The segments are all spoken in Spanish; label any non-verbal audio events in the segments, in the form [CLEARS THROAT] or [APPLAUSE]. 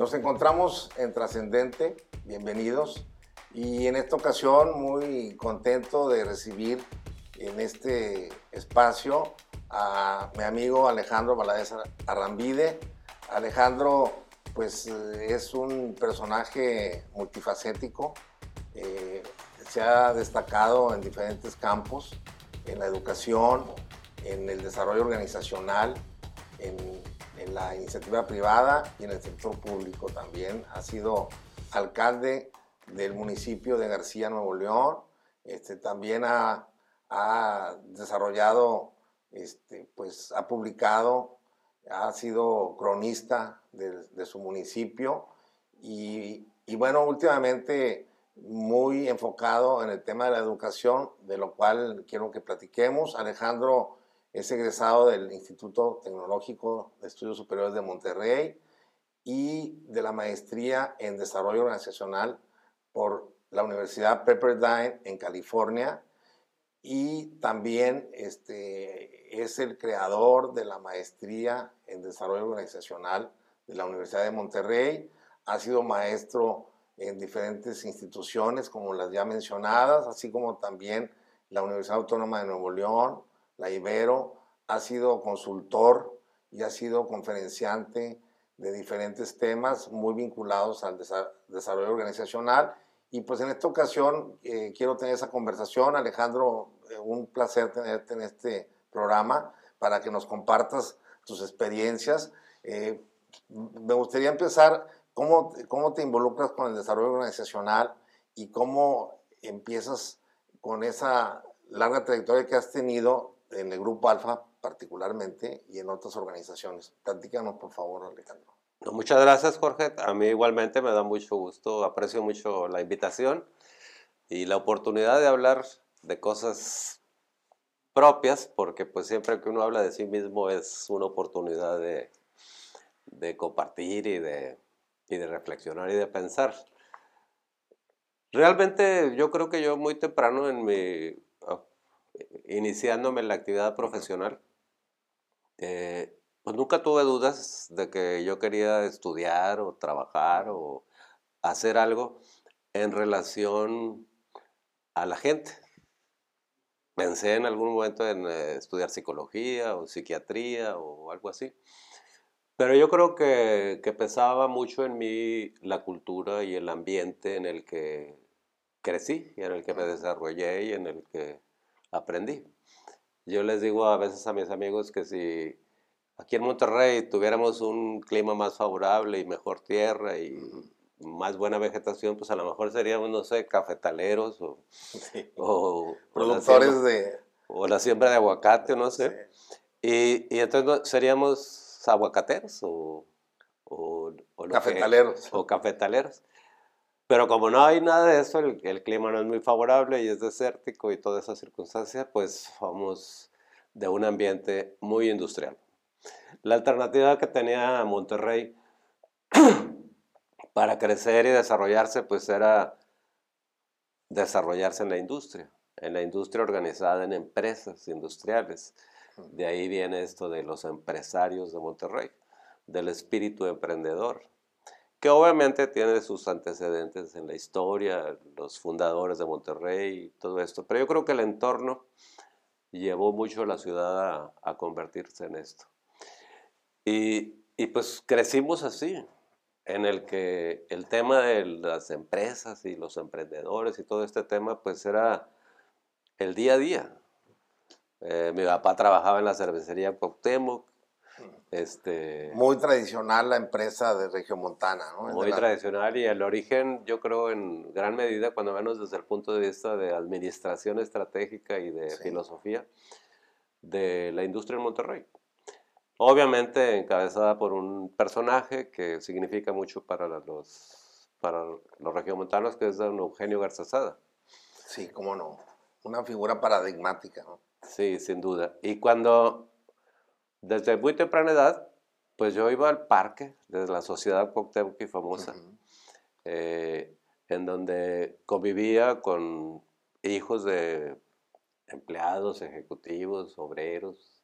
Nos encontramos en Trascendente, bienvenidos, y en esta ocasión muy contento de recibir en este espacio a mi amigo Alejandro Valadez Arrambide. Alejandro pues es un personaje multifacético, eh, se ha destacado en diferentes campos, en la educación, en el desarrollo organizacional, en la iniciativa privada y en el sector público también. Ha sido alcalde del municipio de García, Nuevo León. Este, también ha, ha desarrollado, este, pues ha publicado, ha sido cronista de, de su municipio y, y, bueno, últimamente muy enfocado en el tema de la educación, de lo cual quiero que platiquemos. Alejandro es egresado del Instituto Tecnológico de Estudios Superiores de Monterrey y de la maestría en Desarrollo Organizacional por la Universidad Pepperdine en California y también este, es el creador de la maestría en Desarrollo Organizacional de la Universidad de Monterrey. Ha sido maestro en diferentes instituciones como las ya mencionadas, así como también la Universidad Autónoma de Nuevo León, la Ibero, ha sido consultor y ha sido conferenciante de diferentes temas muy vinculados al desarrollo organizacional. Y pues en esta ocasión eh, quiero tener esa conversación. Alejandro, eh, un placer tenerte en este programa para que nos compartas tus experiencias. Eh, me gustaría empezar, ¿cómo, ¿cómo te involucras con el desarrollo organizacional y cómo empiezas con esa larga trayectoria que has tenido en el Grupo Alfa particularmente y en otras organizaciones. Platícanos, por favor, Alejandro. muchas gracias, Jorge. A mí igualmente me da mucho gusto, aprecio mucho la invitación y la oportunidad de hablar de cosas propias, porque pues siempre que uno habla de sí mismo es una oportunidad de, de compartir y de, y de reflexionar y de pensar. Realmente yo creo que yo muy temprano en mi iniciándome en la actividad profesional, eh, pues nunca tuve dudas de que yo quería estudiar o trabajar o hacer algo en relación a la gente. Pensé en algún momento en eh, estudiar psicología o psiquiatría o algo así. Pero yo creo que, que pesaba mucho en mí la cultura y el ambiente en el que crecí y en el que me desarrollé y en el que aprendí. Yo les digo a veces a mis amigos que si aquí en Monterrey tuviéramos un clima más favorable y mejor tierra y más buena vegetación, pues a lo mejor seríamos, no sé, cafetaleros o, o productores de... O la siembra de aguacate, no sé. Y, y, entonces seríamos aguacateros o... o, cafetaleros. o cafetaleros. Pero como no hay nada de eso, el, clima no es muy favorable y es desértico y todas esas circunstancias, pues somos de un ambiente muy industrial. La alternativa que tenía Monterrey [CLEARS THROAT] para crecer y desarrollarse, pues era desarrollarse en la industria, en la industria organizada en empresas industriales. De ahí viene esto de los empresarios de Monterrey, del espíritu emprendedor que obviamente tiene sus antecedentes en la historia, los fundadores de Monterrey y todo esto, pero yo creo que el entorno llevó mucho a la ciudad a, convertirse en esto. Y, pues crecimos así, en el que el tema de las empresas y los emprendedores y todo este tema pues era el día a día. Eh, mi papá trabajaba en la cervecería Cuauhtémoc, este, muy tradicional la empresa de Regiomontana, ¿no? Muy tradicional y el origen, yo creo, en gran medida, cuando menos desde el punto de vista de administración estratégica y de filosofía, de la industria en Monterrey. Obviamente encabezada por un personaje que significa mucho para los, para los regiomontanos, que es don Eugenio Garzazada. Sí, cómo no. Una figura paradigmática, ¿no? Sí, sin duda. Y cuando desde muy temprana edad, pues yo iba al parque, desde la Sociedad y famosa, eh, en donde convivía con hijos de empleados, ejecutivos, obreros.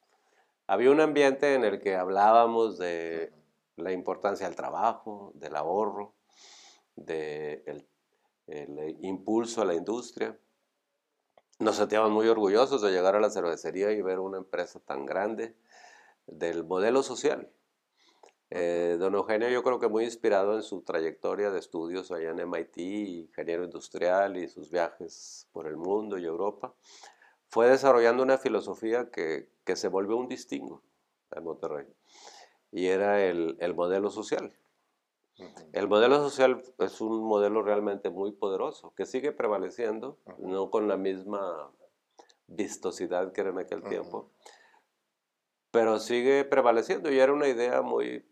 Había un ambiente en el que hablábamos de la importancia del trabajo, del ahorro, del el impulso a la industria. Nos sentíamos muy orgullosos de llegar a la cervecería y ver una empresa tan grande del modelo social. Eh, don Eugenio yo creo que muy inspirado en su trayectoria de estudios allá en MIT, ingeniero industrial y sus viajes por el mundo y Europa, fue desarrollando una filosofía que, que se volvió un distingo en Monterrey y era el, el modelo social. El modelo social es un modelo realmente muy poderoso, que sigue prevaleciendo, no con la misma vistosidad que era en aquel tiempo, pero sigue prevaleciendo y era una idea muy,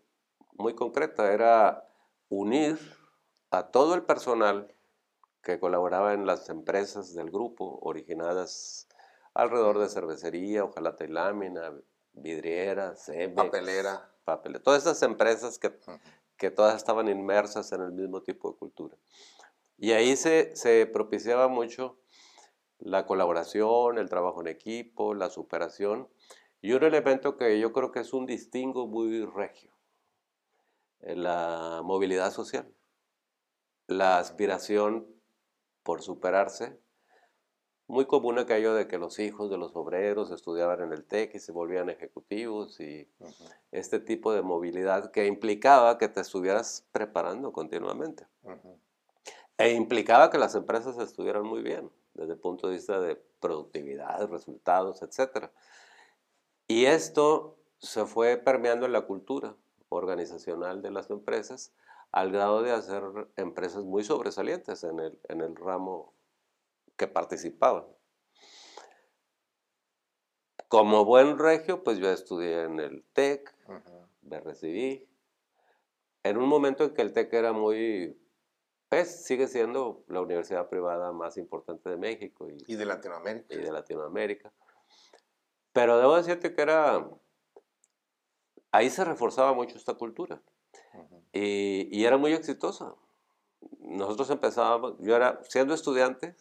muy concreta, era unir a todo el personal que colaboraba en las empresas del grupo, originadas alrededor de cervecería, ojalá y lámina, vidriera, cemex, papelera. papelera, todas esas empresas que que todas estaban inmersas en el mismo tipo de cultura. Y ahí se, se propiciaba mucho la colaboración, el trabajo en equipo, la superación y un elemento que yo creo que es un distingo muy regio, eh, la movilidad social, la aspiración por superarse muy común aquello de que los hijos de los obreros estudiaban en el TEC y se volvían ejecutivos y este tipo de movilidad que implicaba que te estuvieras preparando continuamente. E implicaba que las empresas estuvieran muy bien desde el punto de vista de productividad, resultados, etc. Y esto se fue permeando en la cultura organizacional de las empresas al grado de hacer empresas muy sobresalientes en el, en el ramo que participaban. Como buen regio, pues yo estudié en el TEC, me recibí. En un momento en que el TEC era muy, pues sigue siendo la universidad privada más importante de México. Y, de Latinoamérica. Y de Latinoamérica. Pero debo decirte que era, ahí se reforzaba mucho esta cultura. y, y, era muy exitosa. Nosotros empezábamos, yo era, siendo estudiante,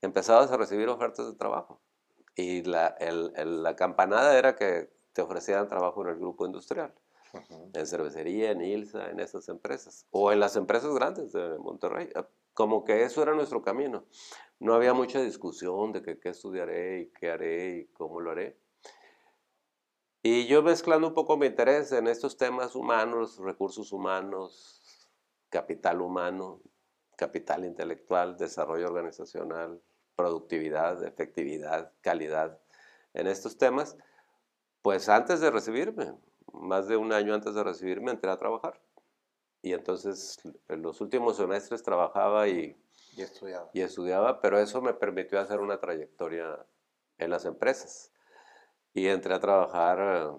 empezabas a recibir ofertas de trabajo. Y la, el, la campanada era que te ofrecieran trabajo en el grupo industrial, en cervecería, en ILSA, en esas empresas, o en las empresas grandes de Monterrey. Ah, como que eso era nuestro camino. No había mucha discusión de que, qué estudiaré y qué haré y cómo lo haré. Y yo mezclando un poco mi interés en estos temas humanos, recursos humanos, capital humano, capital intelectual, desarrollo organizacional, productividad, efectividad, calidad en estos temas, pues antes de recibirme, más de un año antes de recibirme, entré a trabajar. Y entonces en los últimos semestres trabajaba y, y, estudiaba. y estudiaba, pero eso me permitió hacer una trayectoria en las empresas. Y entré a trabajar,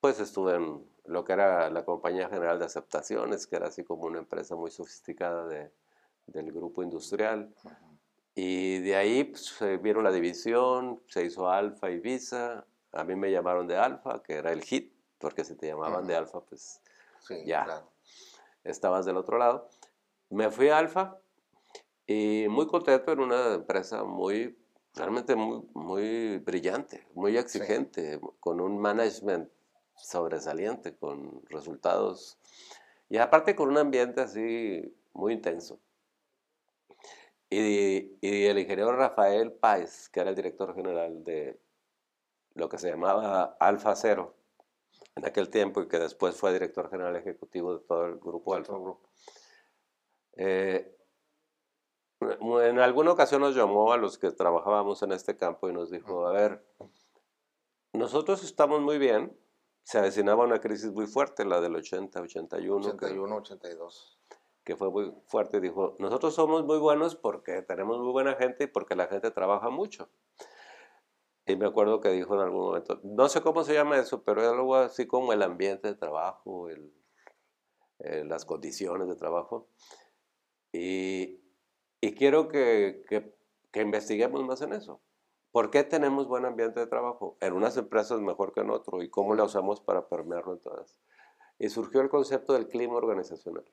pues estuve en lo que era la Compañía General de Aceptaciones, que era así como una empresa muy sofisticada de, del grupo industrial. Y de ahí pues, se vieron la división, se hizo Alfa y Visa. A mí me llamaron de Alfa, que era el hit, porque si te llamaban de Alfa, pues ya estabas del otro lado. Me fui a Alfa y muy contento en una empresa muy, realmente muy, muy brillante, muy exigente, con un management sobresaliente, con resultados y aparte con un ambiente así muy intenso. Y, el ingeniero Rafael Páez, que era el director general de lo que se llamaba Alfa Cero en aquel tiempo y que después fue director general ejecutivo de todo el grupo Alfa. Eh, en alguna ocasión nos llamó a los que trabajábamos en este campo y nos dijo, a ver, nosotros estamos muy bien, se avecinaba una crisis muy fuerte, la del 80, 81. 81, 82 que fue muy fuerte, dijo, nosotros somos muy buenos porque tenemos muy buena gente y porque la gente trabaja mucho. Y me acuerdo que dijo en algún momento, no sé cómo se llama eso, pero es algo así como el ambiente de trabajo, el, eh, las condiciones de trabajo. Y, y quiero que, que, que, investiguemos más en eso. ¿Por qué tenemos buen ambiente de trabajo? En unas empresas mejor que en otro. ¿Y cómo lo usamos para permearlo en todas? Y surgió el concepto del clima organizacional.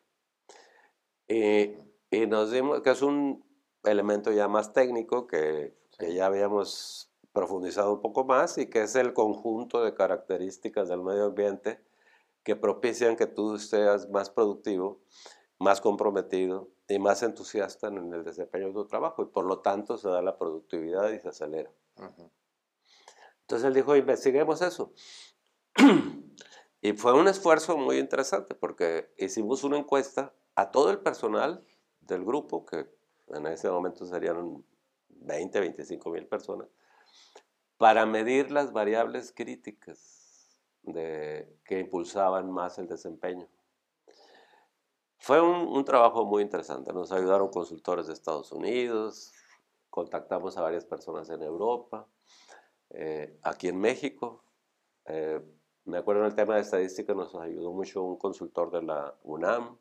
Y, y, nos dimos que es un elemento ya más técnico que, que, ya habíamos profundizado un poco más y que es el conjunto de características del medio ambiente que propician que tú seas más productivo, más comprometido y más entusiasta en el desempeño de tu trabajo y por lo tanto se da la productividad y se acelera. Entonces él dijo, investiguemos eso. y fue un esfuerzo muy interesante porque hicimos una encuesta a todo el personal del grupo, que en ese momento serían 20, 25 mil personas, para medir las variables críticas de, que impulsaban más el desempeño. Fue un, trabajo muy interesante. Nos ayudaron consultores de Estados Unidos, contactamos a varias personas en Europa, eh, aquí en México. Eh, me acuerdo en el tema de estadística nos ayudó mucho un consultor de la UNAM.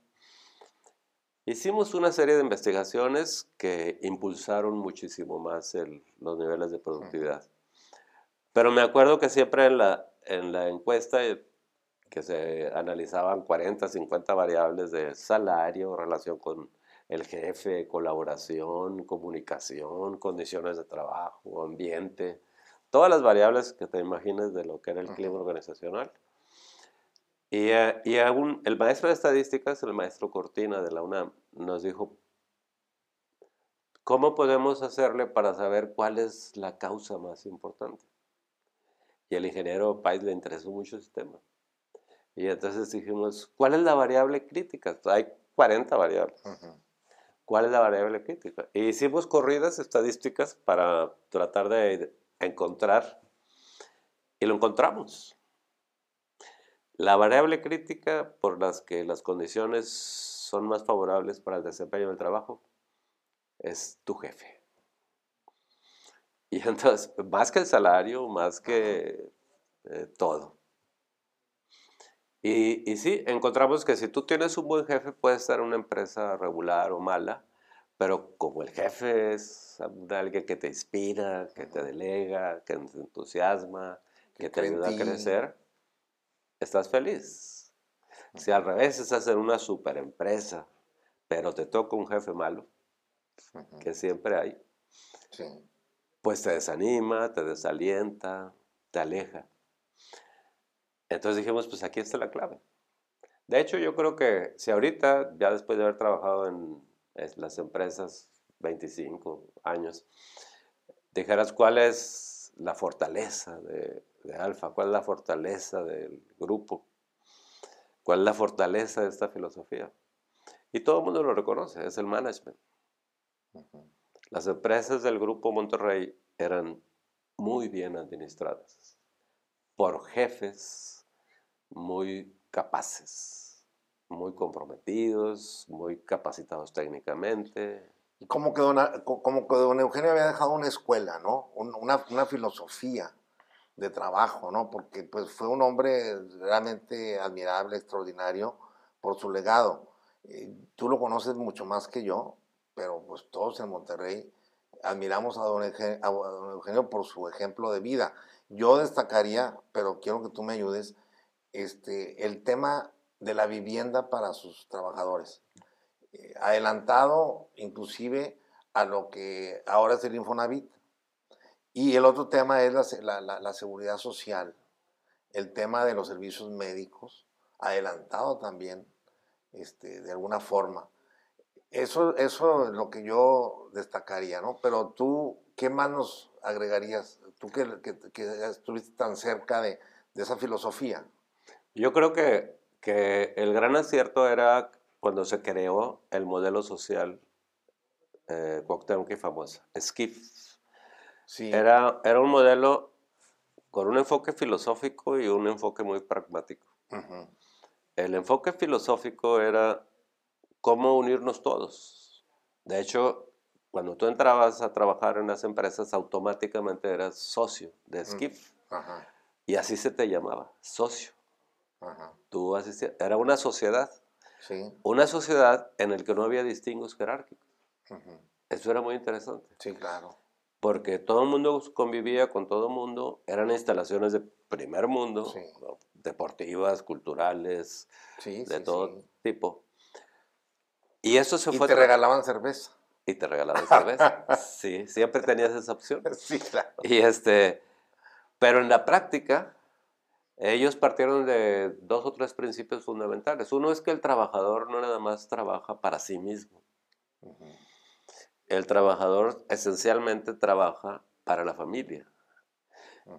Hicimos una serie de investigaciones que impulsaron muchísimo más los niveles de productividad. Pero me acuerdo que siempre en la, en la encuesta que se analizaban 40, 50 variables de salario, relación con el jefe, colaboración, comunicación, condiciones de trabajo, ambiente, todas las variables que te imagines de lo que era el clima organizacional. Y, eh, y el maestro de estadísticas, el maestro Cortina de la UNAM, nos dijo, ¿cómo podemos hacerle para saber cuál es la causa más importante? Y el ingeniero Pais le interesó mucho ese tema. Y entonces dijimos, ¿cuál es la variable crítica? Hay 40 variables. ¿Cuál es la variable crítica? E hicimos corridas estadísticas para tratar de encontrar y lo encontramos. La variable crítica por las que las condiciones son más favorables para el desempeño del trabajo es tu jefe. Y entonces, más que el salario, más que eh, todo. Y, y, sí, encontramos que si tú tienes un buen jefe, puede ser una empresa regular o mala, pero como el jefe es alguien que te inspira, que te delega, que te entusiasma, que, te ayuda a crecer, estás feliz. Si al revés estás en una super empresa, pero te toca un jefe malo, que siempre hay, pues te desanima, te desalienta, te aleja. Entonces dijimos, pues aquí está la clave. De hecho, yo creo que si ahorita, ya después de haber trabajado en las empresas 25 años, dijeras cuál es la fortaleza de, de Alfa, cuál es la fortaleza del grupo, cuál es la fortaleza de esta filosofía. Y todo el mundo lo reconoce, es el management. Las empresas del grupo Monterrey eran muy bien administradas por jefes muy capaces, muy comprometidos, muy capacitados técnicamente. ¿Y cómo quedó, como que don Eugenio había dejado una escuela, ¿no? Una, una, filosofía de trabajo, ¿no? Porque pues fue un hombre realmente admirable, extraordinario por su legado. Eh, tú lo conoces mucho más que yo, pero pues todos en Monterrey admiramos a don, Eugenio, a don Eugenio por su ejemplo de vida. Yo destacaría, pero quiero que tú me ayudes, este, el tema de la vivienda para sus trabajadores. Eh, adelantado inclusive a lo que ahora es el Infonavit. Y el otro tema es la, seguridad social, el tema de los servicios médicos, adelantado también, este, de alguna forma. Eso, eso es lo que yo destacaría, ¿no? Pero tú, ¿qué más nos agregarías? Tú que, estuviste tan cerca de esa filosofía. Yo creo que, que el gran acierto era cuando se creó el modelo social eh, Cuauhtémoc famosa, SKIF. Sí. Era, era un modelo con un enfoque filosófico y un enfoque muy pragmático. El enfoque filosófico era cómo unirnos todos. De hecho, cuando tú entrabas a trabajar en las empresas, automáticamente eras socio de SKIF. Y así se te llamaba, socio. Tú asistías, era una sociedad. Una sociedad en la que no había distingos jerárquicos. Eso era muy interesante. Sí, claro. Porque todo el mundo convivía con todo el mundo, eran instalaciones de primer mundo, deportivas, culturales, de todo tipo. Y eso se y fue. te regalaban cerveza. Y te regalaban [LAUGHS] cerveza. sí, siempre tenías esa opción. Sí, claro. Y este, pero en la práctica, Ellos partieron de dos o tres principios fundamentales. Uno es que el trabajador no nada más trabaja para sí mismo. El trabajador esencialmente trabaja para la familia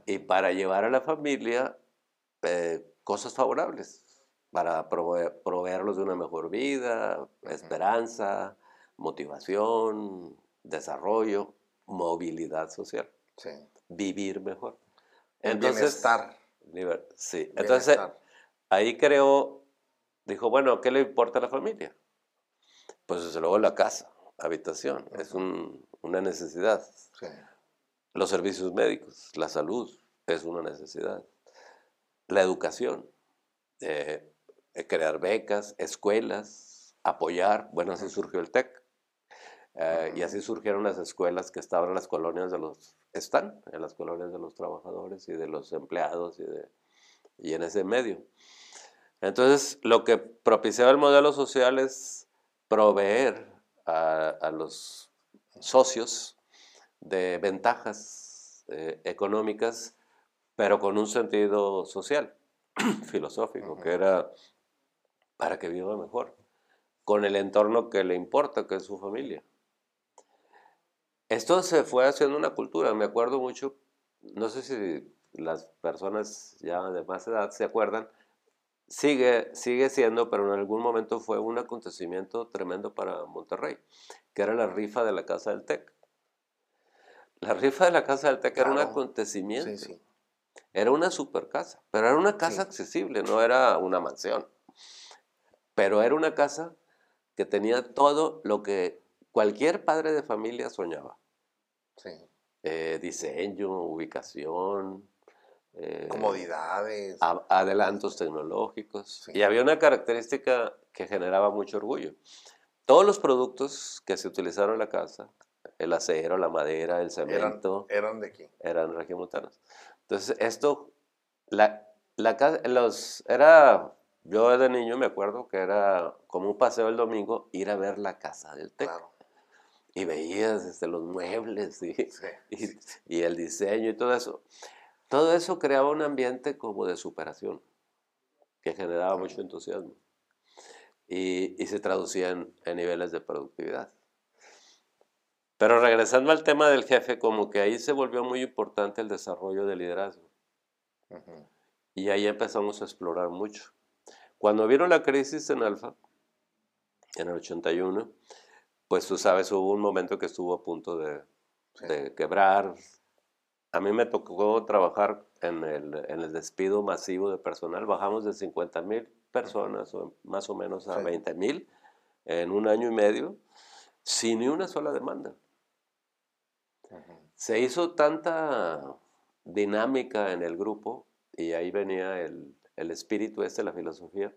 y para llevar a la familia eh, cosas favorables, para proveerlos de una mejor vida, esperanza, motivación, desarrollo, movilidad social, vivir mejor. Entonces, bienestar. Sí, entonces ahí creó, dijo, bueno, ¿qué le importa a la familia? Pues desde luego la casa, habitación, es una necesidad. Los servicios médicos, la salud, es una necesidad. La educación, eh, crear becas, escuelas, apoyar, bueno, así surgió el TEC. Eh, y así surgieron las escuelas que estaban en las colonias de los, están en las colonias de los trabajadores y de los empleados y, de, y en ese medio. Entonces, lo que propiciaba el modelo social es proveer a, los socios de ventajas eh, económicas, pero con un sentido social, [CLEARS THROAT] filosófico, que era para que viva mejor, con el entorno que le importa, que es su familia. Esto se fue haciendo una cultura, me acuerdo mucho, no sé si las personas ya de más edad se acuerdan, sigue, sigue siendo, pero en algún momento fue un acontecimiento tremendo para Monterrey, que era la rifa de la Casa del TEC. La rifa de la Casa del TEC era un acontecimiento. Era una super casa, pero era una casa accesible, no era una mansión. Pero era una casa que tenía todo lo que cualquier padre de familia soñaba. Eh, diseño, ubicación, eh, comodidades, adelantos tecnológicos. Y había una característica que generaba mucho orgullo. Todos los productos que se utilizaron en la casa, el acero, la madera, el cemento, eran, de aquí. Eran regiomontanos. Entonces, esto, la, la casa, los, era, yo de niño me acuerdo que era como un paseo el domingo ir a ver la casa del TEC. Y veías desde los muebles y, [LAUGHS] y el diseño y todo eso. Todo eso creaba un ambiente como de superación, que generaba mucho entusiasmo y, se traducía en, niveles de productividad. Pero regresando al tema del jefe, como que ahí se volvió muy importante el desarrollo del liderazgo. Y ahí empezamos a explorar mucho. Cuando vieron la crisis en Alfa, en el 81, pues tú sabes, hubo un momento que estuvo a punto de, de quebrar, a mí me tocó trabajar en el, despido masivo de personal. Bajamos de 50 mil personas, más o menos a 20 mil, en un año y medio, sin ni una sola demanda. Se hizo tanta dinámica en el grupo, y ahí venía el, espíritu este, la filosofía,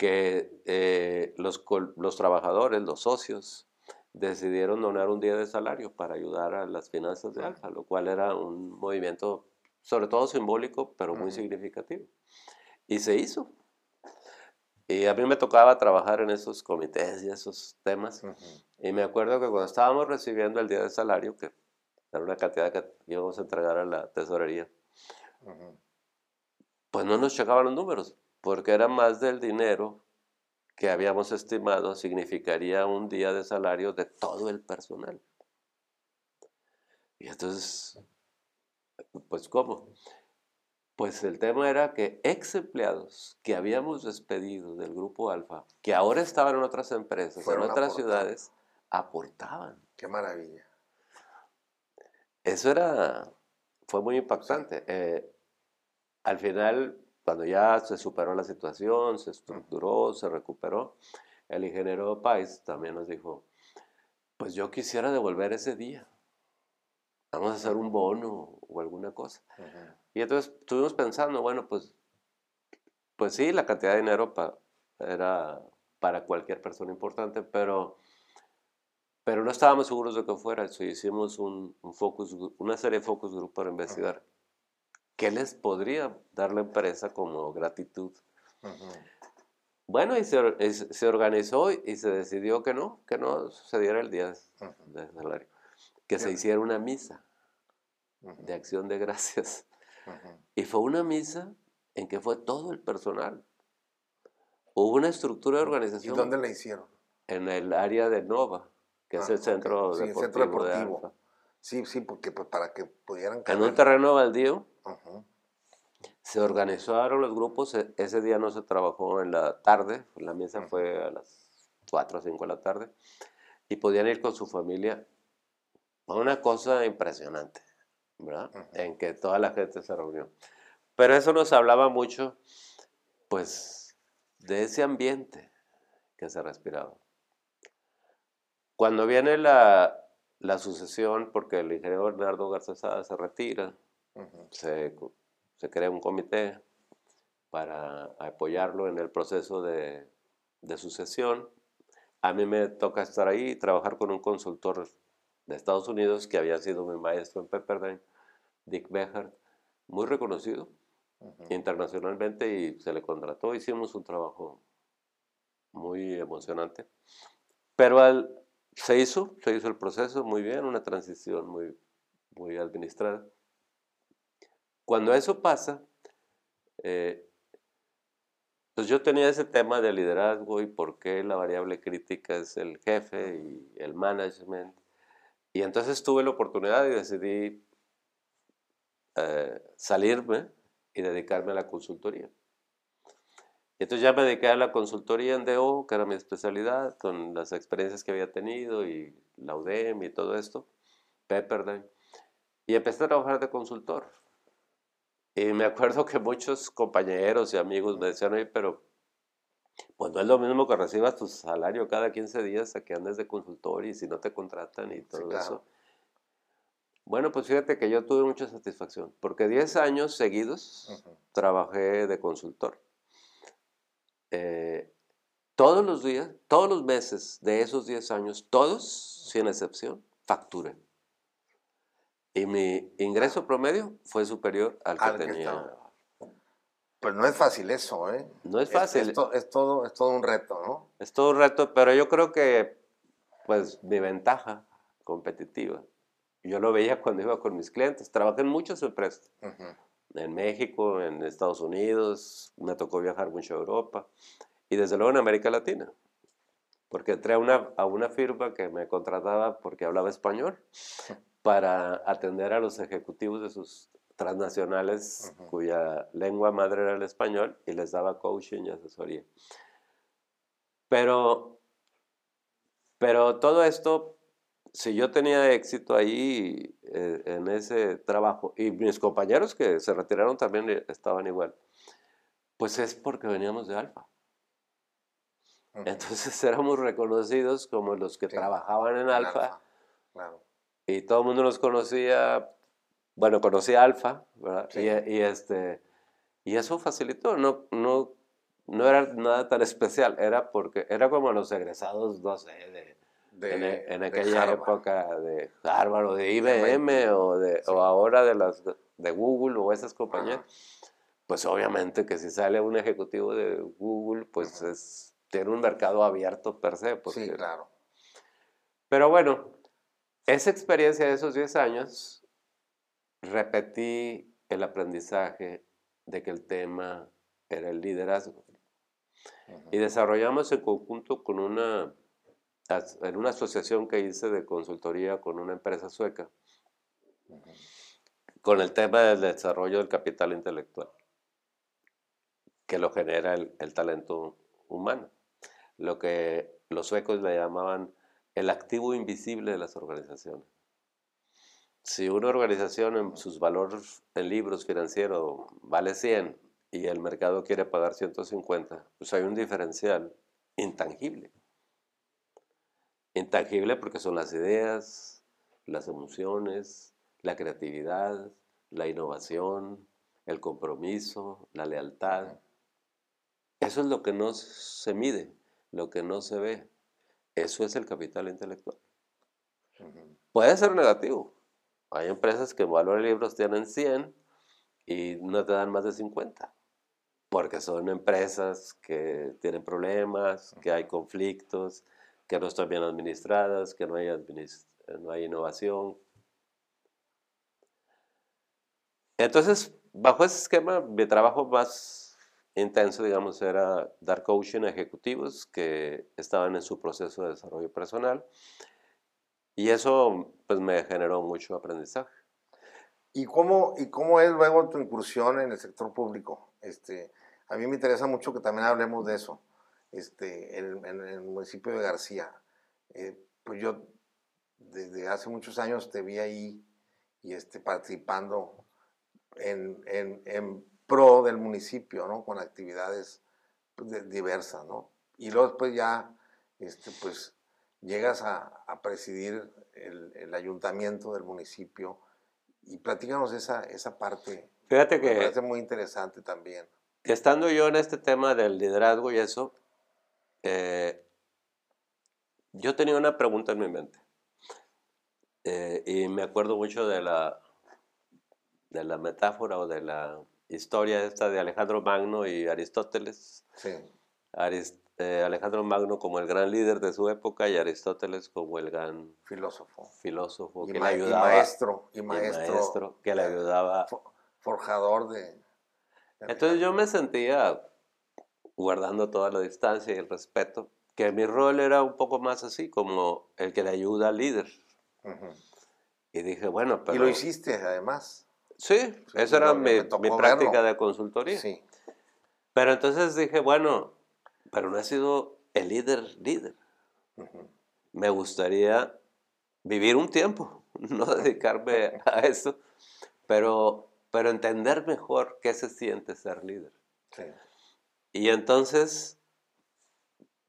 que eh, los, los trabajadores, los socios, decidieron donar un día de salario para ayudar a las finanzas de Alfa, lo cual era un movimiento sobre todo simbólico, pero muy significativo. Y se hizo. Y a mí me tocaba trabajar en esos comités y esos temas. Y me acuerdo que cuando estábamos recibiendo el día de salario, que era una cantidad que íbamos a entregar a la tesorería, pues no nos checaban los números, porque era más del dinero que habíamos estimado significaría un día de salario de todo el personal. Y entonces, pues ¿cómo? Pues el tema era que ex empleados que habíamos despedido del grupo Alfa, que ahora estaban en otras empresas, en otras ciudades, aportaban. Qué maravilla. Eso era, fue muy impactante. Eh, al final, cuando ya se superó la situación, se estructuró, se recuperó, el ingeniero Pais también nos dijo, pues yo quisiera devolver ese día. Vamos a hacer un bono o alguna cosa. Y entonces estuvimos pensando, bueno, pues, pues sí, la cantidad de dinero era para cualquier persona importante, pero, pero no estábamos seguros de que fuera. eso hicimos un, focus, una serie de focus group para investigar ¿qué les podría dar la empresa como gratitud? Bueno, y se, organizó y se decidió que no, que no sucediera el día de salario, que se hiciera una misa de acción de gracias. Y fue una misa en que fue todo el personal. Hubo una estructura de ¿Y organización dónde la hicieron? en el área de Nova, que es Ah, el centro ok. Sí, el deportivo, centro de deportivo. Alfa. Sí, sí, porque pues, para que pudieran En un terreno baldío Se organizaron los grupos. e- Ese día no se trabajó en la tarde, la misa Ujú. fue a las 4 o 5 de la tarde, y podían ir con su familia. Fue una cosa impresionante, ¿verdad? En que toda la gente se reunió. Pero eso nos hablaba mucho, pues, de ese ambiente que se respiraba. Cuando viene la, la sucesión, porque el ingeniero Bernardo Garza Sada se retira, Se, se crea un comité para apoyarlo en el proceso de, de sucesión. A mí me toca estar ahí y trabajar con un consultor de Estados Unidos que había sido mi maestro en Pepperdine, Dick Behart, muy reconocido internacionalmente y se le contrató. Hicimos un trabajo muy emocionante. Pero al- se hizo, se hizo el proceso muy bien, una transición muy, muy administrada. Cuando eso pasa, eh, pues yo tenía ese tema de liderazgo y por qué la variable crítica es el jefe y el management. Y entonces tuve la oportunidad y decidí eh, salirme y dedicarme a la consultoría. Y entonces ya me dediqué a la consultoría en DO, que era mi especialidad, con las experiencias que había tenido y la UDEM y todo esto, Pepperdine. Y empecé a trabajar de consultor. Y me acuerdo que muchos compañeros y amigos me decían, oye, pero pues no es lo mismo que recibas tu salario cada 15 días a que andes de consultor y si no te contratan y todo claro. eso. Bueno, pues fíjate que yo tuve mucha satisfacción, porque 10 años seguidos trabajé de consultor. Eh, todos los días, todos los meses de esos 10 años, todos, sin excepción, facturé. Y mi ingreso promedio fue superior al que Al que tenía. estaba. Pues no es fácil eso, ¿eh? No es fácil. Es, to- es todo, es todo un reto, ¿no? Es todo un reto, pero yo creo que, pues, mi ventaja competitiva, yo lo veía cuando iba con mis clientes. Trabajé en muchas empresas, Ujú. en México, en Estados Unidos, me tocó viajar mucho a Europa y desde luego en América Latina, porque entré a una, a una firma que me contrataba porque hablaba español [LAUGHS] para atender a los ejecutivos de sus transnacionales Ujú. cuya lengua madre era el español y les daba coaching y asesoría. Pero, pero todo esto, si yo tenía éxito ahí eh, en ese trabajo, y mis compañeros que se retiraron también eh, estaban igual, pues es porque veníamos de Alfa. Entonces [LAUGHS] éramos reconocidos como los que Sí, trabajaban en El Alfa Claro. Y todo el mundo nos conocía, bueno, conocía Alfa, ¿verdad? Sí. Y, y, este, y eso facilitó, no, no, no era nada tan especial, era porque era como los egresados, no sé, de, De, en, e- en de aquella Harvard. época de Harvard o de De IBM MIT. o, de, Sí. o ahora de, las, de Google o esas compañías, Ajá. pues obviamente que si sale un ejecutivo de Google, pues es, tiene un mercado abierto per se. Porque, Sí, claro. Pero bueno, esa experiencia de esos 10 años, repetí el aprendizaje de que el tema era el liderazgo. Y desarrollamos en conjunto con una, en una asociación que hice de consultoría con una empresa sueca, con el tema del desarrollo del capital intelectual, que lo genera el, el talento humano, lo que los suecos le llamaban el activo invisible de las organizaciones. Si una organización en sus valores en libros financieros vale 100 y el mercado quiere pagar 150, pues hay un diferencial intangible. Intangible porque son las ideas, las emociones, la creatividad, la innovación, el compromiso, la lealtad. Eso es lo que no se mide, lo que no se ve. Eso es el capital intelectual. Puede ser negativo. Hay empresas que en valor de libros tienen 100 y no te dan más de 50. Porque son empresas que tienen problemas, que hay conflictos, que no están bien administradas, que no hay, administ- no hay innovación. Entonces, bajo ese esquema, mi trabajo más intenso, digamos, era dar coaching a ejecutivos que estaban en su proceso de desarrollo personal. Y eso, pues, me generó mucho aprendizaje. ¿Y cómo, ¿Y cómo es luego tu incursión en el sector público? Este, a mí me interesa mucho que también hablemos de eso. Este, en, el municipio de García. Eh, pues yo desde hace muchos años te vi ahí y este, participando en, pro del municipio, ¿no? Con actividades pues, diversas, ¿no? Y luego después ya, este, pues, llegas a, a presidir el, el, ayuntamiento del municipio y platícanos esa, esa parte. Fíjate que... Me parece muy interesante también. Estando yo en este tema del liderazgo y eso, eh, yo tenía una pregunta en mi mente. Eh, y me acuerdo mucho de la, de la metáfora o de la historia esta de Alejandro Magno y Aristóteles. Sí. Eh, Alejandro Magno como el gran líder de su época y Aristóteles como el gran filósofo. Filósofo y que le ayudaba. maestro, y maestro. que le ayudaba. Forjador de. Entonces yo me sentía guardando toda la distancia y el respeto, que mi rol era un poco más así, como el que le ayuda al líder. Y dije, bueno, pero... Y lo hiciste además. Sí, esa era mi, mi práctica de consultoría. Sí. Pero entonces dije, bueno, pero no he sido el líder líder. Me gustaría vivir un tiempo, [LAUGHS] no dedicarme a eso, pero, pero entender mejor qué se siente ser líder. Sí. Y entonces,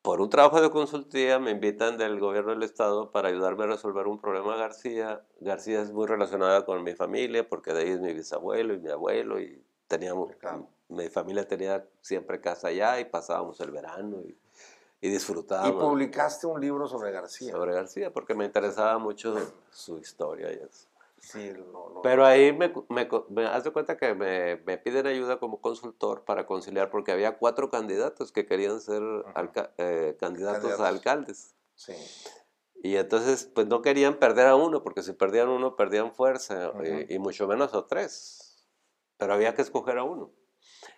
por un trabajo de consultoría, me invitan del gobierno del estado para ayudarme a resolver un problema García. García es muy relacionada con mi familia, porque de ahí es mi bisabuelo y mi abuelo, y teníamos, mi familia tenía siempre casa allá y pasábamos el verano y, y disfrutábamos. Y publicaste un libro sobre García. Sobre García, porque me interesaba mucho su historia y eso. Sí, no, Pero ahí me, me, me haz de cuenta que me, me, piden ayuda como consultor para conciliar, porque había cuatro candidatos que querían ser eh, candidatos, a alcaldes. Sí. Y entonces, pues no querían perder a uno, porque si perdían uno, perdían fuerza, y, y, mucho menos a tres. Pero había que escoger a uno.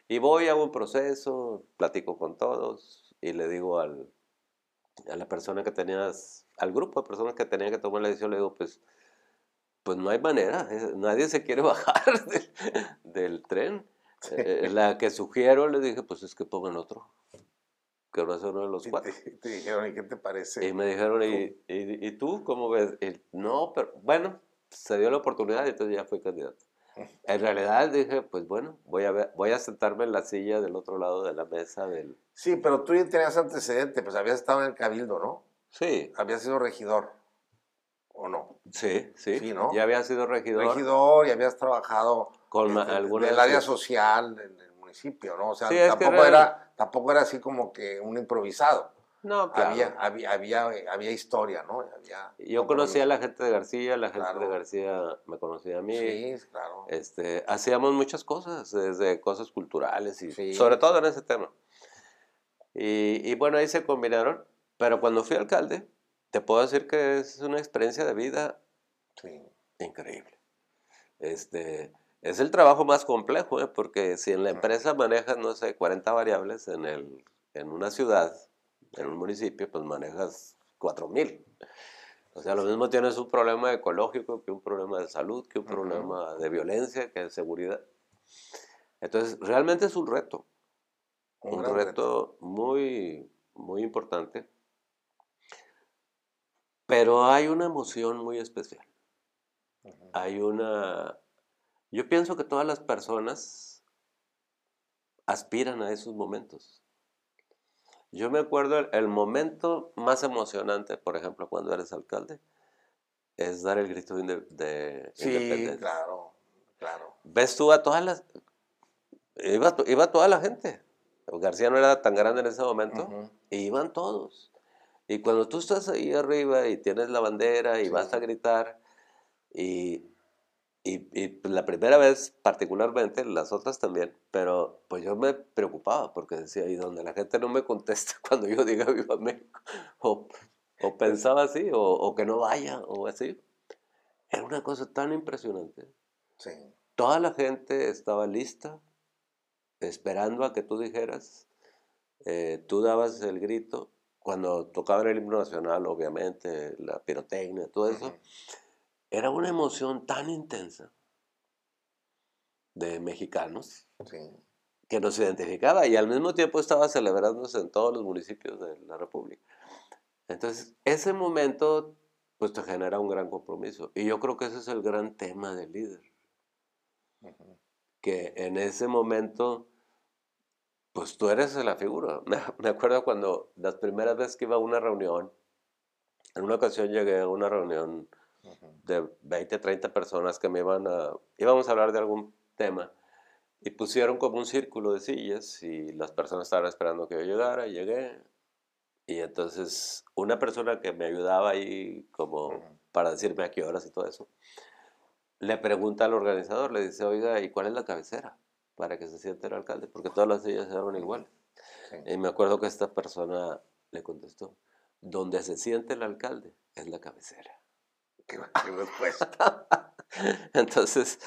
Y voy, hago un proceso, platico con todos, y le digo al, a la persona que tenías, al grupo de personas que tenían que tomar la decisión, le digo, pues pues no hay manera, nadie se quiere [LAUGHS] bajar del, tren. Eh, la que sugiero le dije, pues es que pongan otro, que no es uno de los cuatro. Te, [LAUGHS] te, dijeron, ¿y qué te parece? Y me dijeron, ¿y, y, tú cómo ves? no, pero bueno, se dio la oportunidad y entonces ya fui candidato. [LAUGHS] En realidad dije, pues bueno, voy a, ver, voy a sentarme en la silla del otro lado de la mesa del... Sí, pero tú ya tenías antecedente, pues habías estado en el cabildo, ¿no? Sí. Habías sido regidor. ¿O no? Sí, sí. Sí, ¿no? Ya había sido regidor. Regidor y habías trabajado con alguna del área social en el municipio, ¿no? O sea, tampoco, era, tampoco era así como que un improvisado. No, claro. Había, había, había, había historia, ¿no? Había Yo conocía a la gente de García, la gente de García me conocía a mí. Sí, claro. Este, hacíamos muchas cosas, desde cosas culturales y sobre todo en ese tema. Y, y bueno, ahí se combinaron, pero cuando fui alcalde, te puedo decir que es una experiencia de vida increíble. Este, es el trabajo más complejo, ¿eh? porque si en la empresa manejas, no sé, 40 variables, en, el, en una ciudad, en un municipio, pues manejas 4000. O sea, lo mismo tienes un problema ecológico que un problema de salud, que un problema de violencia, que de seguridad. Entonces, realmente es un reto. Un, reto, muy, muy importante. Pero hay una emoción muy especial. Hay una... Yo pienso que todas las personas aspiran a esos momentos. Yo me acuerdo el, momento más emocionante, por ejemplo, cuando eres alcalde, es dar el grito de, de sí, claro, claro. Ves tú a todas las... Iba, iba toda la gente. García no era tan grande en ese momento. y iban todos. Y cuando tú estás ahí arriba y tienes la bandera y vas a gritar, y, y, la primera vez particularmente, las otras también, pero pues yo me preocupaba porque decía, y donde la gente no me contesta [LAUGHS] cuando yo diga Viva México, o, o pensaba así, o, o, que no vaya, o así, era una cosa tan impresionante. Sí. toda la gente estaba lista, esperando a que tú dijeras, eh, tú dabas el grito, cuando tocaban el himno nacional, obviamente, la pirotecnia, todo eso, era una emoción tan intensa de mexicanos que nos identificaba y al mismo tiempo estaba celebrándose en todos los municipios de la República. Entonces, ese momento pues te genera un gran compromiso. Y yo creo que ese es el gran tema del líder. Que en ese momento, pues tú eres la figura. [LAUGHS] Me, acuerdo cuando las primeras veces que iba a una reunión, en una ocasión llegué a una reunión de 20, 30 personas que me iban a, íbamos a hablar de algún tema y pusieron como un círculo de sillas y las personas estaban esperando que yo llegara, y llegué, y entonces una persona que me ayudaba ahí como para decirme a qué horas y todo eso, le pregunta al organizador, le dice, oiga, ¿y cuál es la cabecera para que se siente el alcalde? Porque todas las sillas eran iguales. Y me acuerdo que esta persona le contestó, donde se siente el alcalde es la cabecera. ¿Qué, respuesta? [LAUGHS] entonces,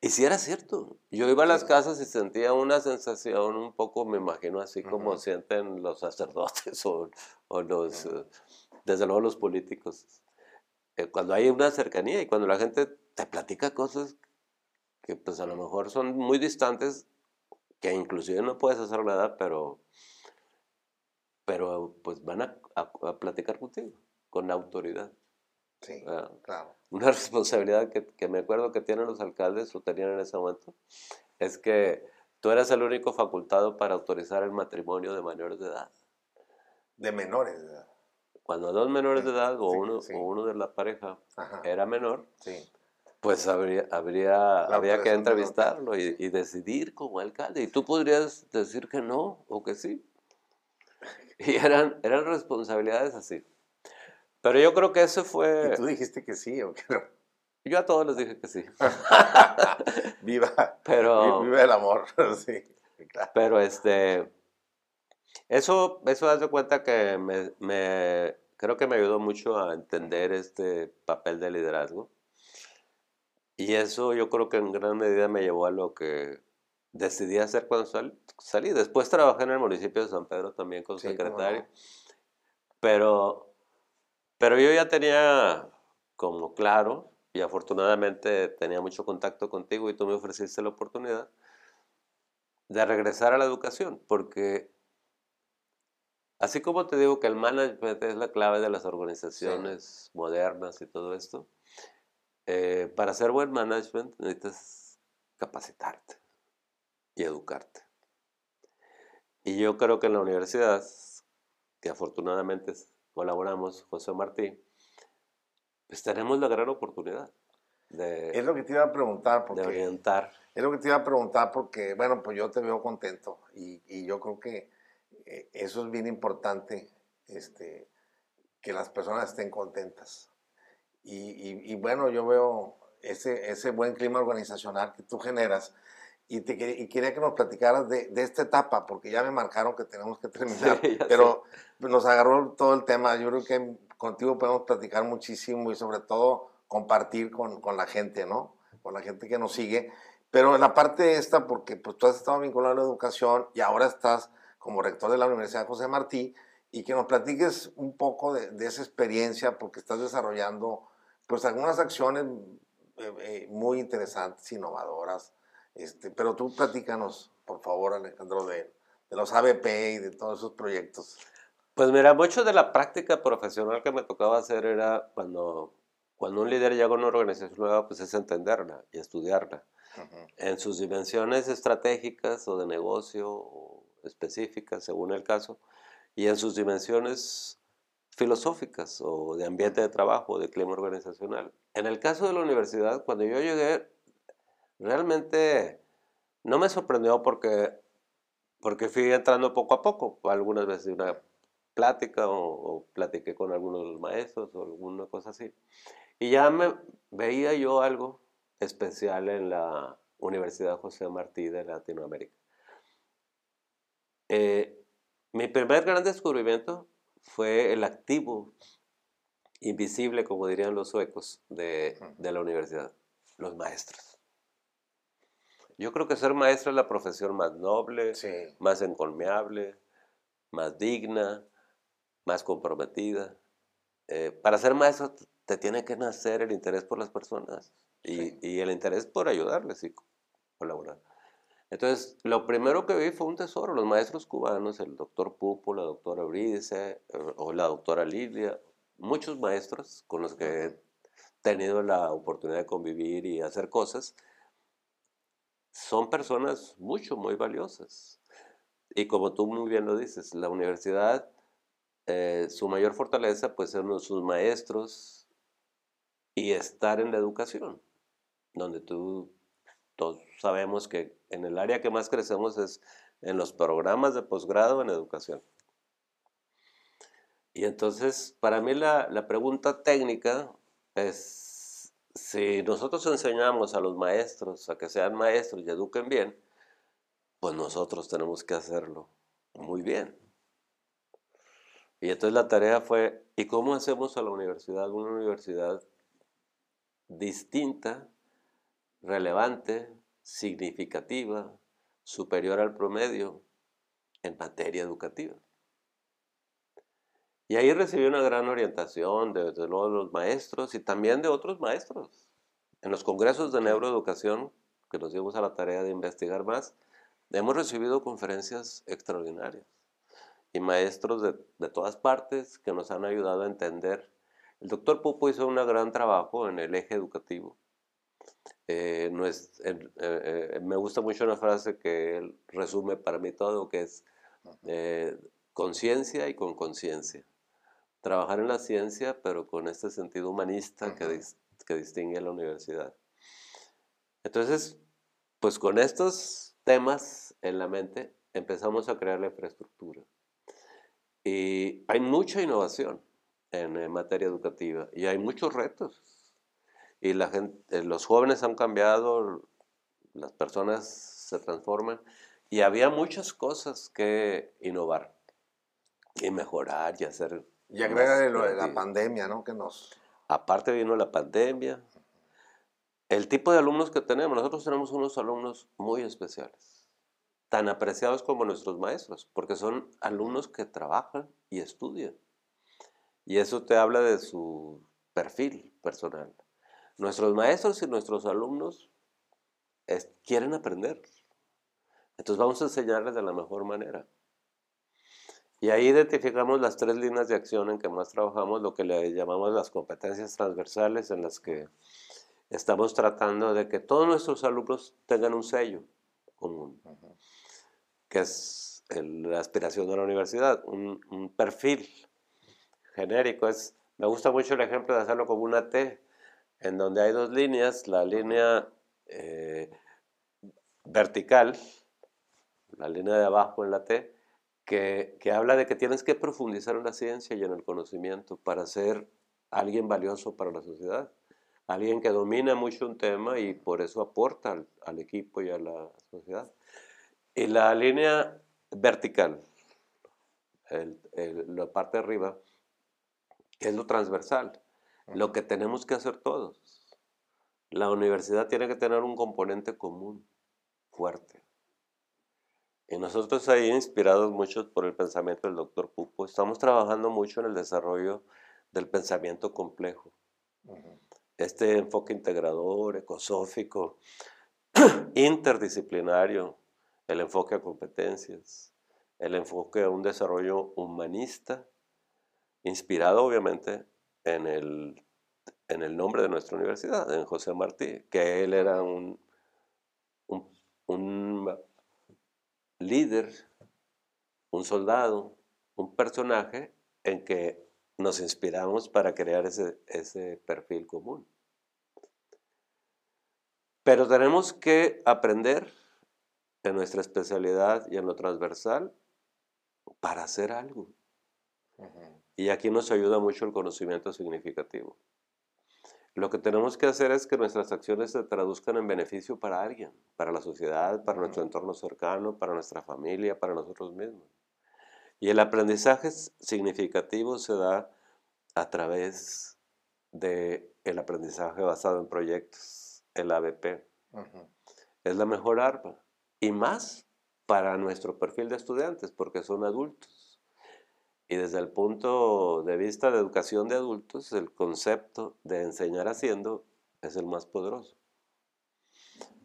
y si era cierto. Yo iba a las casas y sentía una sensación un poco, me imagino, así como sienten los sacerdotes [LAUGHS] o, los, eh, desde luego los políticos. Eh, cuando hay una cercanía y cuando la gente te platica cosas que pues a lo mejor son muy distantes, que inclusive no puedes hacer nada, pero, pero pues van a, a platicar contigo, con autoridad. Sí, ah, claro. Una [LAUGHS] responsabilidad que, que, me acuerdo que tienen los alcaldes o tenían en ese momento es que tú eras el único facultado para autorizar el matrimonio de menores de edad. De menores de edad. Cuando dos menores de edad o, uno, o uno de la pareja era menor, pues habría, habría, habría que entrevistarlo y, y, decidir como alcalde. Y tú podrías decir que no o que sí. [LAUGHS] Y eran, eran responsabilidades así. Pero yo creo que eso fue... ¿Y tú dijiste que sí o qué no? [LAUGHS] Yo a todos les dije que sí. [LAUGHS] viva, pero, viva el amor, [LAUGHS] sí. Pero este, eso, eso hace cuenta que me, me, creo que me ayudó mucho a entender este papel de liderazgo. Y eso yo creo que en gran medida me llevó a lo que decidí hacer cuando salí. Después trabajé en el municipio de San Pedro también como secretario. Pero pero yo ya tenía como claro, y afortunadamente tenía mucho contacto contigo y tú me ofreciste la oportunidad de regresar a la educación, porque así como te digo que el management es la clave de las organizaciones modernas y todo esto, eh, para hacer buen management necesitas capacitarte y educarte. Y yo creo que en la universidad, que afortunadamente colaboramos, José Martí, pues tenemos la gran oportunidad de... Es lo que te iba a preguntar. Porque, de orientar. Es lo que te iba a preguntar porque, bueno, pues yo te veo contento y, y yo creo que eh, eso es bien importante, este, que las personas estén contentas. Y, y, y, bueno, yo veo ese, ese buen clima organizacional que tú generas y, te, y quería que nos platicaras de, de, esta etapa, porque ya me marcaron que tenemos que [LAUGHS] terminar, pero nos agarró todo el tema. Yo creo que contigo podemos platicar muchísimo y sobre todo compartir con, con la gente, ¿no? Con la gente que nos sigue. Pero en la parte esta, porque pues, tú has estado vinculado a la educación y ahora estás como rector de la Universidad José Martí, y que nos platiques un poco de, de esa experiencia, porque estás desarrollando pues algunas acciones eh, eh, muy interesantes, innovadoras, este, pero tú platícanos, por favor, Alejandro, de, de los ABP y de todos esos proyectos. Pues mira, mucho de la práctica profesional que me tocaba hacer era cuando, cuando un líder llega a una organización nueva, pues es entenderla y estudiarla. En sus dimensiones estratégicas o de negocio o específicas, según el caso, y en sus dimensiones filosóficas o de ambiente de trabajo, de clima organizacional. En el caso de la universidad, cuando yo llegué, realmente no me sorprendió porque, porque fui entrando poco a poco, algunas veces de una plática o, platiqué con algunos de los maestros o alguna cosa así. Y ya me veía yo algo especial en la Universidad José Martí de Latinoamérica. Eh, mi primer gran descubrimiento fue el activo invisible, como dirían los suecos, de, de la universidad, los maestros. Yo creo que ser maestro es la profesión más noble, Sí. más encolmeable, más digna, más comprometida. Eh, para ser maestro te tiene que nacer el interés por las personas y, Sí. y el interés por ayudarles y co- colaborar. Entonces, lo primero que vi fue un tesoro. Los maestros cubanos, el doctor Pupo, la doctora Euridice eh, o la doctora Lidia, muchos maestros con los que he tenido la oportunidad de convivir y hacer cosas, son personas mucho, muy valiosas. Y como tú muy bien lo dices, la universidad, eh, su mayor fortaleza pues son sus maestros y estar en la educación, donde tú, todos sabemos que en el área que más crecemos es en los programas de posgrado en educación. Y entonces, para mí la, la pregunta técnica es, si nosotros enseñamos a los maestros a que sean maestros y eduquen bien, pues nosotros tenemos que hacerlo muy bien. Y entonces la tarea fue, ¿y cómo hacemos a la universidad una universidad distinta, relevante, significativa, superior al promedio en materia educativa? Y ahí recibí una gran orientación de, de los maestros y también de otros maestros. En los congresos de neuroeducación, que nos dimos a la tarea de investigar más, hemos recibido conferencias extraordinarias y maestros de, de todas partes que nos han ayudado a entender. El doctor Pupo hizo un gran trabajo en el eje educativo. Eh, no es, el- eh, eh, me gusta mucho una frase que él resume para mí todo, que es conciencia y con conciencia. Trabajar en la ciencia, pero con este sentido humanista que, dis- que distingue a la universidad. Entonces, pues con estos temas en la mente, empezamos a crear la infraestructura. Y hay mucha innovación en, eh, materia educativa y hay muchos retos. Y la gente, eh, los jóvenes han cambiado, las personas se transforman y había muchas cosas que innovar y mejorar y hacer. Y más lo de la pandemia, ¿no? Que nos... Aparte vino la pandemia. El tipo de alumnos que tenemos, nosotros tenemos unos alumnos muy especiales, tan apreciados como nuestros maestros, porque son alumnos que trabajan y estudian. Y eso te habla de su perfil personal. Nuestros maestros y nuestros alumnos es- quieren aprender. Entonces vamos a enseñarles de la mejor manera. Y ahí identificamos las tres líneas de acción en que más trabajamos, lo que le llamamos las competencias transversales, en las que estamos tratando de que todos nuestros alumnos tengan un sello común, que es el- la aspiración de la universidad, un, un perfil genérico. Es, me gusta mucho el ejemplo de hacerlo como una T, en donde hay dos líneas, la línea eh, vertical, la línea de abajo en la T, que, habla de que tienes que profundizar en la ciencia y en el conocimiento para ser alguien valioso para la sociedad, alguien que domina mucho un tema y por eso aporta al, equipo y a la sociedad. Y la línea vertical, la parte de arriba, es lo transversal, lo que tenemos que hacer todos. La universidad tiene que tener un componente común, fuerte. Y nosotros ahí, inspirados mucho por el pensamiento del doctor Pupo, estamos trabajando mucho en el desarrollo del pensamiento complejo. Ujú. Este enfoque integrador, ecosófico, [CLEARS THROAT] interdisciplinario, el enfoque a competencias, el enfoque a un desarrollo humanista, inspirado obviamente en el, en el nombre de nuestra universidad, en José Martí, que él era un, un, un líder, un soldado, un personaje en que nos inspiramos para crear ese, ese perfil común. Pero tenemos que aprender en nuestra especialidad y en lo transversal para hacer algo. Y aquí nos ayuda mucho el conocimiento significativo. Lo que tenemos que hacer es que nuestras acciones se traduzcan en beneficio para alguien, para la sociedad, para nuestro entorno cercano, para nuestra familia, para nosotros mismos. Y el aprendizaje significativo se da a través del el aprendizaje basado en proyectos, el ABP. Es la mejor arma. Y más para nuestro perfil de estudiantes, porque son adultos. Y desde el punto de vista de educación de adultos, el concepto de enseñar haciendo es el más poderoso.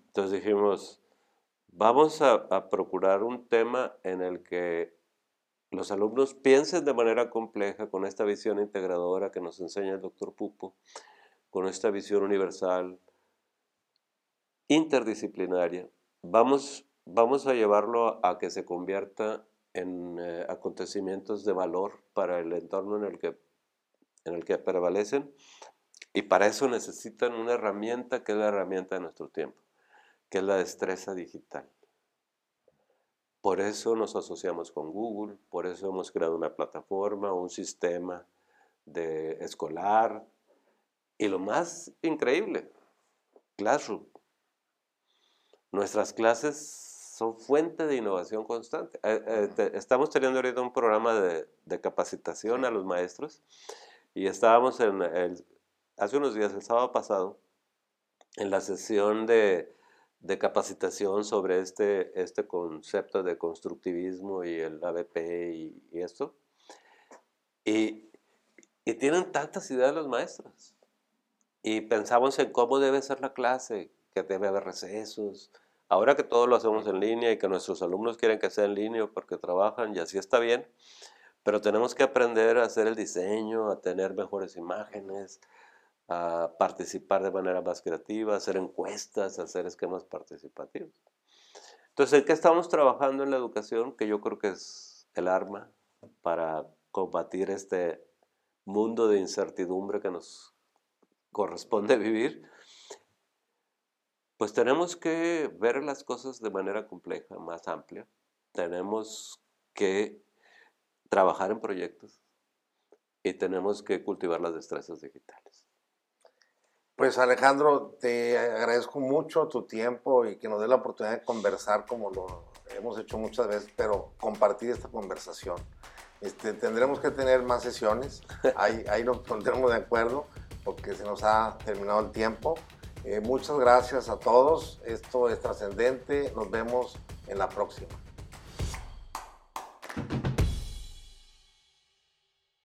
Entonces dijimos, vamos a, procurar un tema en el que los alumnos piensen de manera compleja con esta visión integradora que nos enseña el doctor Pupo, con esta visión universal, interdisciplinaria. Vamos, vamos a llevarlo a que se convierta en eh, acontecimientos de valor para el entorno en el, que, en el que prevalecen y para eso necesitan una herramienta que es la herramienta de nuestro tiempo, que es la destreza digital. Por eso nos asociamos con Google, por eso hemos creado una plataforma, un sistema de escolar. Y lo más increíble, Classroom. Nuestras clases son fuente de innovación constante. Eh, eh, estamos teniendo ahorita un programa de, capacitación a los maestros y estábamos en el, hace unos días, el sábado pasado, en la sesión de de capacitación sobre este, este concepto de constructivismo y el ABP y, esto. Y, y, tienen tantas ideas los maestros. Y pensamos en cómo debe ser la clase, que debe haber recesos. Ahora que todo lo hacemos en línea y que nuestros alumnos quieren que sea en línea porque trabajan y así está bien, pero tenemos que aprender a hacer el diseño, a tener mejores imágenes, a participar de manera más creativa, hacer encuestas, hacer esquemas participativos. Entonces, ¿en qué estamos trabajando en la educación? Que yo creo que es el arma para combatir este mundo de incertidumbre que nos corresponde [LAUGHS] vivir. Pues tenemos que ver las cosas de manera compleja, más amplia. Tenemos que trabajar en proyectos y tenemos que cultivar las destrezas digitales. Pues Alejandro, te agradezco mucho tu tiempo y que nos dé la oportunidad de conversar como lo hemos hecho muchas veces, pero compartir esta conversación. Este, tendremos que tener más sesiones, [LAUGHS] ahí, ahí nos pondremos de acuerdo porque se nos ha terminado el tiempo. Eh, muchas gracias a todos, esto es trascendente, nos vemos en la próxima.